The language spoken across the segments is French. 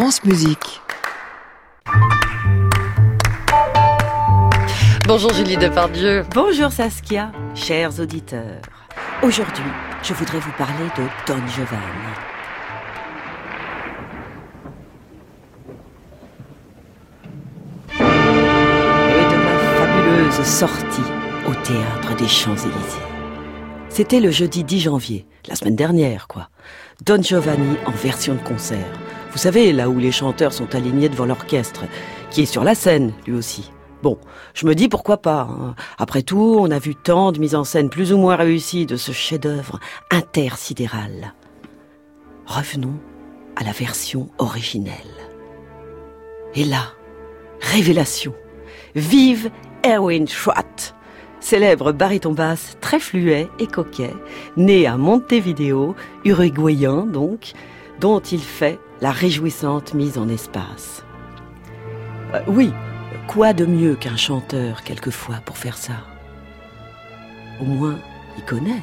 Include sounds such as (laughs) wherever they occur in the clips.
France Musique. Bonjour Julie Depardieu. Bonjour Saskia, chers auditeurs. Aujourd'hui, je voudrais vous parler de Don Giovanni. Et de ma fabuleuse sortie au théâtre des Champs-Élysées. C'était le jeudi 10 janvier, la semaine dernière, quoi. Don Giovanni en version de concert. Vous savez, là où les chanteurs sont alignés devant l'orchestre, qui est sur la scène, lui aussi. Bon, je me dis pourquoi pas. hein. Après tout, on a vu tant de mises en scène plus ou moins réussies de ce chef-d'œuvre intersidéral. Revenons à la version originelle. Et là, révélation. Vive Erwin Schwatt, célèbre baryton basse très fluet et coquet, né à Montevideo, uruguayen donc, dont il fait la réjouissante mise en espace. Euh, oui, quoi de mieux qu'un chanteur quelquefois pour faire ça? Au moins, il connaît.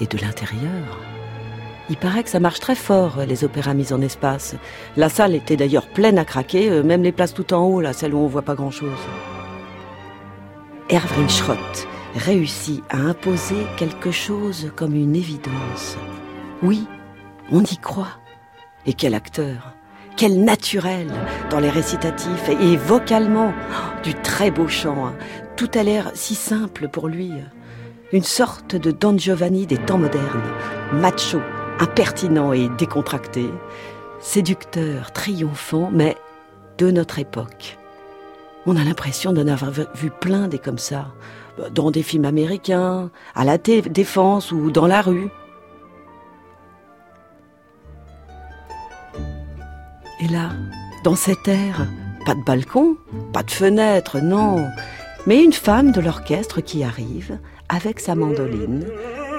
Et de l'intérieur il paraît que ça marche très fort, les opéras mis en espace. La salle était d'ailleurs pleine à craquer, euh, même les places tout en haut, là, celles où on voit pas grand-chose. Erwin Schrott réussit à imposer quelque chose comme une évidence. Oui, on y croit. Et quel acteur Quel naturel dans les récitatifs et, vocalement Du très beau chant. hein. Tout a l'air si simple pour lui. Une sorte de Don Giovanni des temps modernes. Macho, impertinent et décontracté. Séducteur, triomphant, mais de notre époque. On a l'impression d'en avoir vu plein des comme ça, dans des films américains, à la défense ou dans la rue. Et là, dans cet air, pas de balcon, pas de fenêtre, non, mais une femme de l'orchestre qui arrive avec sa mandoline,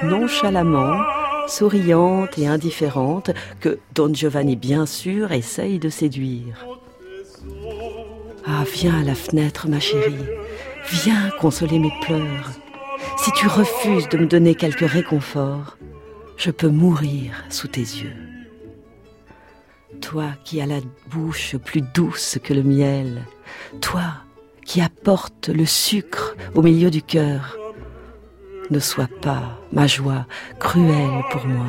nonchalamment, souriante et indifférente, que Don Giovanni, bien sûr, essaye de séduire. Ah, viens à la fenêtre, ma chérie. Viens consoler mes pleurs. Si tu refuses de me donner quelque réconfort, je peux mourir sous tes yeux. Toi qui as la bouche plus douce que le miel, toi qui apportes le sucre au milieu du cœur, ne sois pas, ma joie, cruelle pour moi.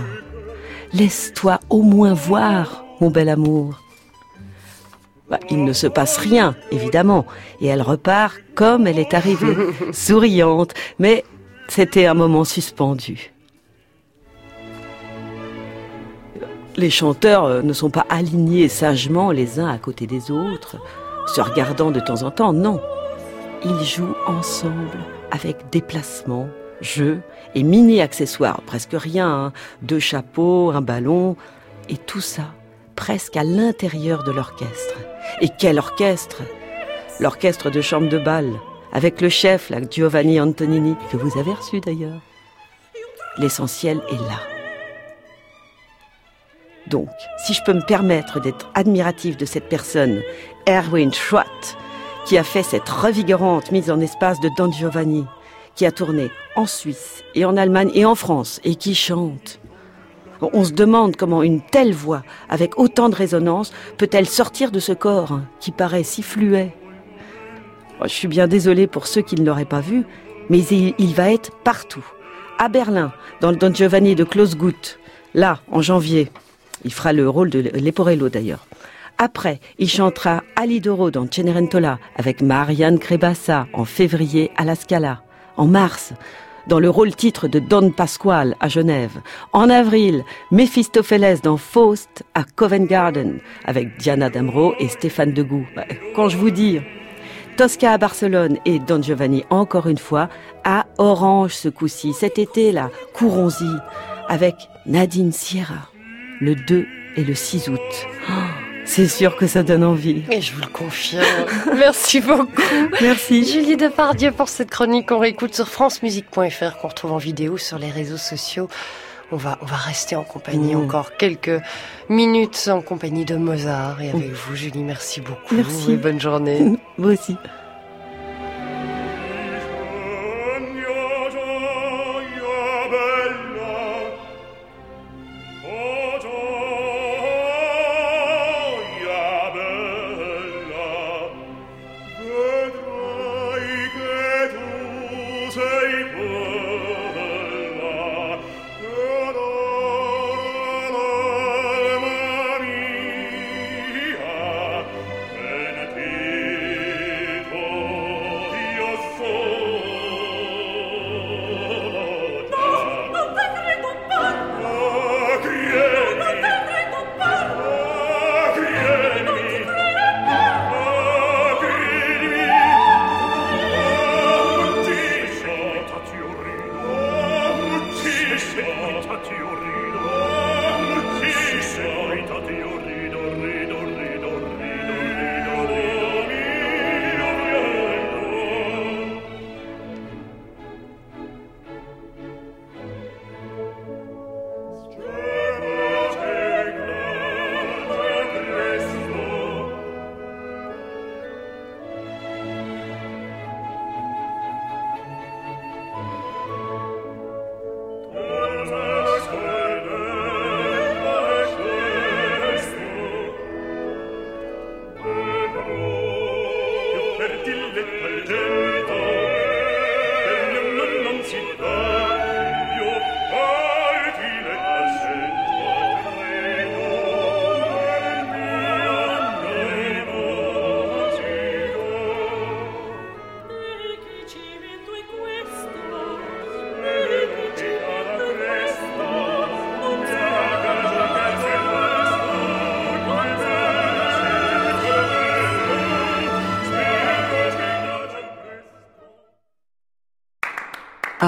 Laisse-toi au moins voir, mon bel amour. Bah, il ne se passe rien, évidemment, et elle repart comme elle est arrivée, (laughs) souriante, mais c'était un moment suspendu. Les chanteurs euh, ne sont pas alignés sagement les uns à côté des autres, se regardant de temps en temps, non. Ils jouent ensemble avec déplacement, jeux et mini-accessoires, presque rien, hein. deux chapeaux, un ballon, et tout ça presque à l'intérieur de l'orchestre. Et quel orchestre? L'orchestre de chambre de bal, avec le chef, là, Giovanni Antonini, que vous avez reçu d'ailleurs. L'essentiel est là. Donc, si je peux me permettre d'être admiratif de cette personne, Erwin Schwatt, qui a fait cette revigorante mise en espace de Don Giovanni, qui a tourné en Suisse et en Allemagne et en France, et qui chante. On se demande comment une telle voix, avec autant de résonance, peut-elle sortir de ce corps qui paraît si fluet. Oh, Je suis bien désolée pour ceux qui ne l'auraient pas vu, mais il, va être partout. À Berlin, dans le Don Giovanni de Klaus Guth, là, en janvier. Il fera le rôle de Leporello d'ailleurs. Après, il chantera Alidoro dans Cenerentola avec Marianne Crebassa en février à la Scala. En mars, dans le rôle titre de Don Pasquale à Genève. En avril, Mephistopheles dans Faust à Covent Garden avec Diana Damro et Stéphane Degout. Bah, Quand je vous dis Tosca à Barcelone et Don Giovanni encore une fois à Orange ce coup-ci, cet été-là, courons-y avec Nadine Sierra le 2 et le 6 août. Oh, c'est sûr que ça donne envie. Et je vous le confirme. (laughs) Merci beaucoup. Merci. Julie Depardieu pour cette chronique qu'on réécoute sur francemusique.fr, qu'on retrouve en vidéo sur les réseaux sociaux. On va, on va rester en compagnie Mmh. encore quelques minutes en compagnie de Mozart. Et avec vous, Julie, merci beaucoup. Merci. Et bonne journée. Vous aussi.